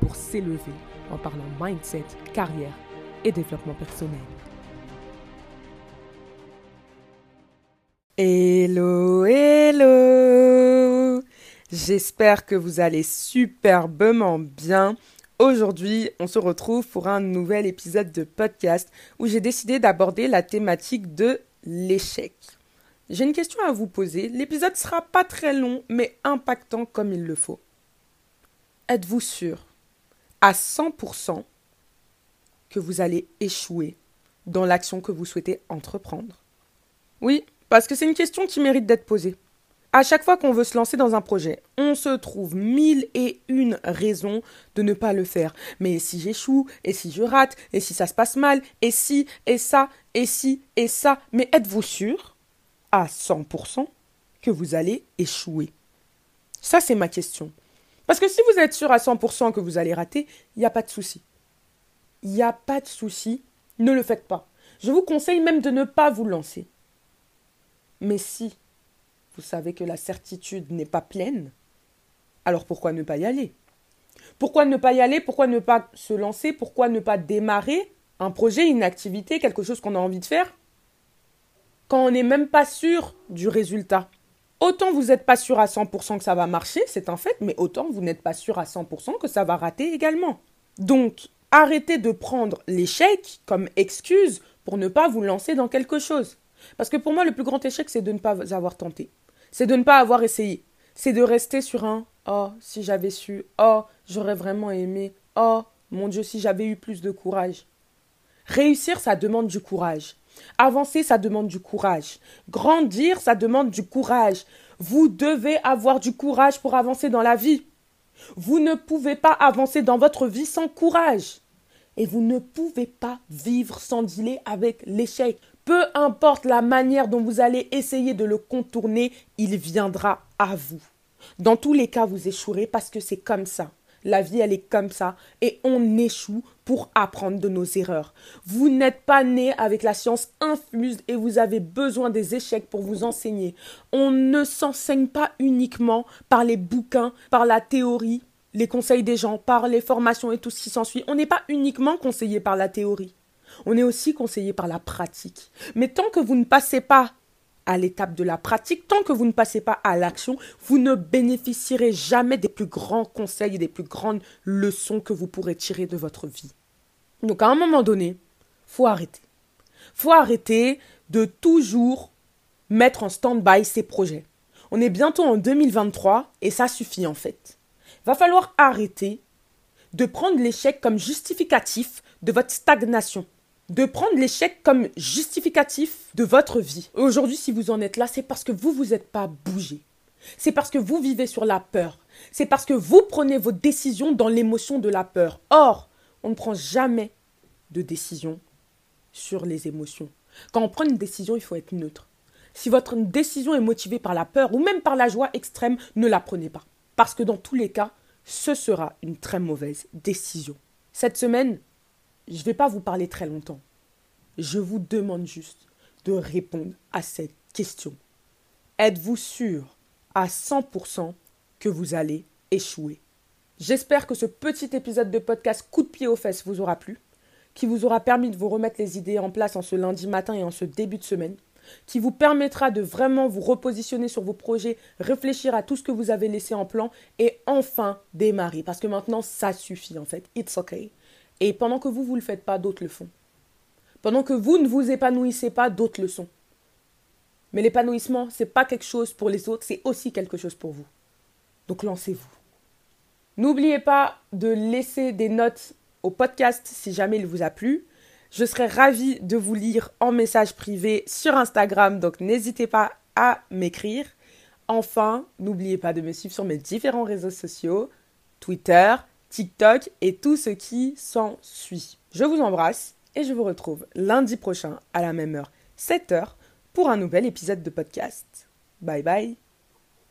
pour s'élever en parlant mindset, carrière et développement personnel. Hello, hello J'espère que vous allez superbement bien. Aujourd'hui, on se retrouve pour un nouvel épisode de podcast où j'ai décidé d'aborder la thématique de l'échec. J'ai une question à vous poser. L'épisode sera pas très long, mais impactant comme il le faut. Êtes-vous sûr à 100% que vous allez échouer dans l'action que vous souhaitez entreprendre? Oui, parce que c'est une question qui mérite d'être posée. À chaque fois qu'on veut se lancer dans un projet, on se trouve mille et une raisons de ne pas le faire. Mais si j'échoue, et si je rate, et si ça se passe mal, et si, et ça, et si, et ça. Mais êtes-vous sûr, à 100%, que vous allez échouer? Ça, c'est ma question. Parce que si vous êtes sûr à 100% que vous allez rater, il n'y a pas de souci. Il n'y a pas de souci, ne le faites pas. Je vous conseille même de ne pas vous lancer. Mais si vous savez que la certitude n'est pas pleine, alors pourquoi ne pas y aller? Pourquoi ne pas y aller? Pourquoi ne pas se lancer? Pourquoi ne pas démarrer un projet, une activité, quelque chose qu'on a envie de faire? Quand on n'est même pas sûr du résultat Autant vous n'êtes pas sûr à 100% que ça va marcher, c'est un fait, mais autant vous n'êtes pas sûr à 100% que ça va rater également. Donc, arrêtez de prendre l'échec comme excuse pour ne pas vous lancer dans quelque chose. Parce que pour moi, le plus grand échec, c'est de ne pas avoir tenté c'est de ne pas avoir essayé. C'est de rester sur un Oh, si j'avais su, oh, j'aurais vraiment aimé, oh, mon Dieu, si j'avais eu plus de courage. Réussir, ça demande du courage. Avancer, ça demande du courage. Grandir, ça demande du courage. Vous devez avoir du courage pour avancer dans la vie. Vous ne pouvez pas avancer dans votre vie sans courage. Et vous ne pouvez pas vivre sans dealer avec l'échec. Peu importe la manière dont vous allez essayer de le contourner, il viendra à vous. Dans tous les cas, vous échouerez parce que c'est comme ça. La vie, elle est comme ça. Et on échoue pour apprendre de nos erreurs. Vous n'êtes pas né avec la science infuse et vous avez besoin des échecs pour vous enseigner. On ne s'enseigne pas uniquement par les bouquins, par la théorie, les conseils des gens, par les formations et tout ce qui s'ensuit. On n'est pas uniquement conseillé par la théorie on est aussi conseillé par la pratique. Mais tant que vous ne passez pas l'étape de la pratique, tant que vous ne passez pas à l'action, vous ne bénéficierez jamais des plus grands conseils et des plus grandes leçons que vous pourrez tirer de votre vie. Donc à un moment donné, faut arrêter. Faut arrêter de toujours mettre en stand-by ces projets. On est bientôt en 2023 et ça suffit en fait. Va falloir arrêter de prendre l'échec comme justificatif de votre stagnation de prendre l'échec comme justificatif de votre vie. Aujourd'hui, si vous en êtes là, c'est parce que vous vous êtes pas bougé. C'est parce que vous vivez sur la peur. C'est parce que vous prenez vos décisions dans l'émotion de la peur. Or, on ne prend jamais de décision sur les émotions. Quand on prend une décision, il faut être neutre. Si votre décision est motivée par la peur ou même par la joie extrême, ne la prenez pas. Parce que dans tous les cas, ce sera une très mauvaise décision. Cette semaine, je ne vais pas vous parler très longtemps. Je vous demande juste de répondre à cette question. Êtes-vous sûr à 100% que vous allez échouer? J'espère que ce petit épisode de podcast coup de pied aux fesses vous aura plu, qui vous aura permis de vous remettre les idées en place en ce lundi matin et en ce début de semaine, qui vous permettra de vraiment vous repositionner sur vos projets, réfléchir à tout ce que vous avez laissé en plan et enfin démarrer. Parce que maintenant, ça suffit en fait. It's okay. Et pendant que vous, vous ne le faites pas, d'autres le font. Pendant que vous ne vous épanouissez pas, d'autres le sont. Mais l'épanouissement, ce n'est pas quelque chose pour les autres, c'est aussi quelque chose pour vous. Donc lancez-vous. N'oubliez pas de laisser des notes au podcast si jamais il vous a plu. Je serai ravie de vous lire en message privé sur Instagram, donc n'hésitez pas à m'écrire. Enfin, n'oubliez pas de me suivre sur mes différents réseaux sociaux, Twitter, TikTok et tout ce qui s'ensuit. Je vous embrasse et je vous retrouve lundi prochain à la même heure, 7h, pour un nouvel épisode de podcast. Bye bye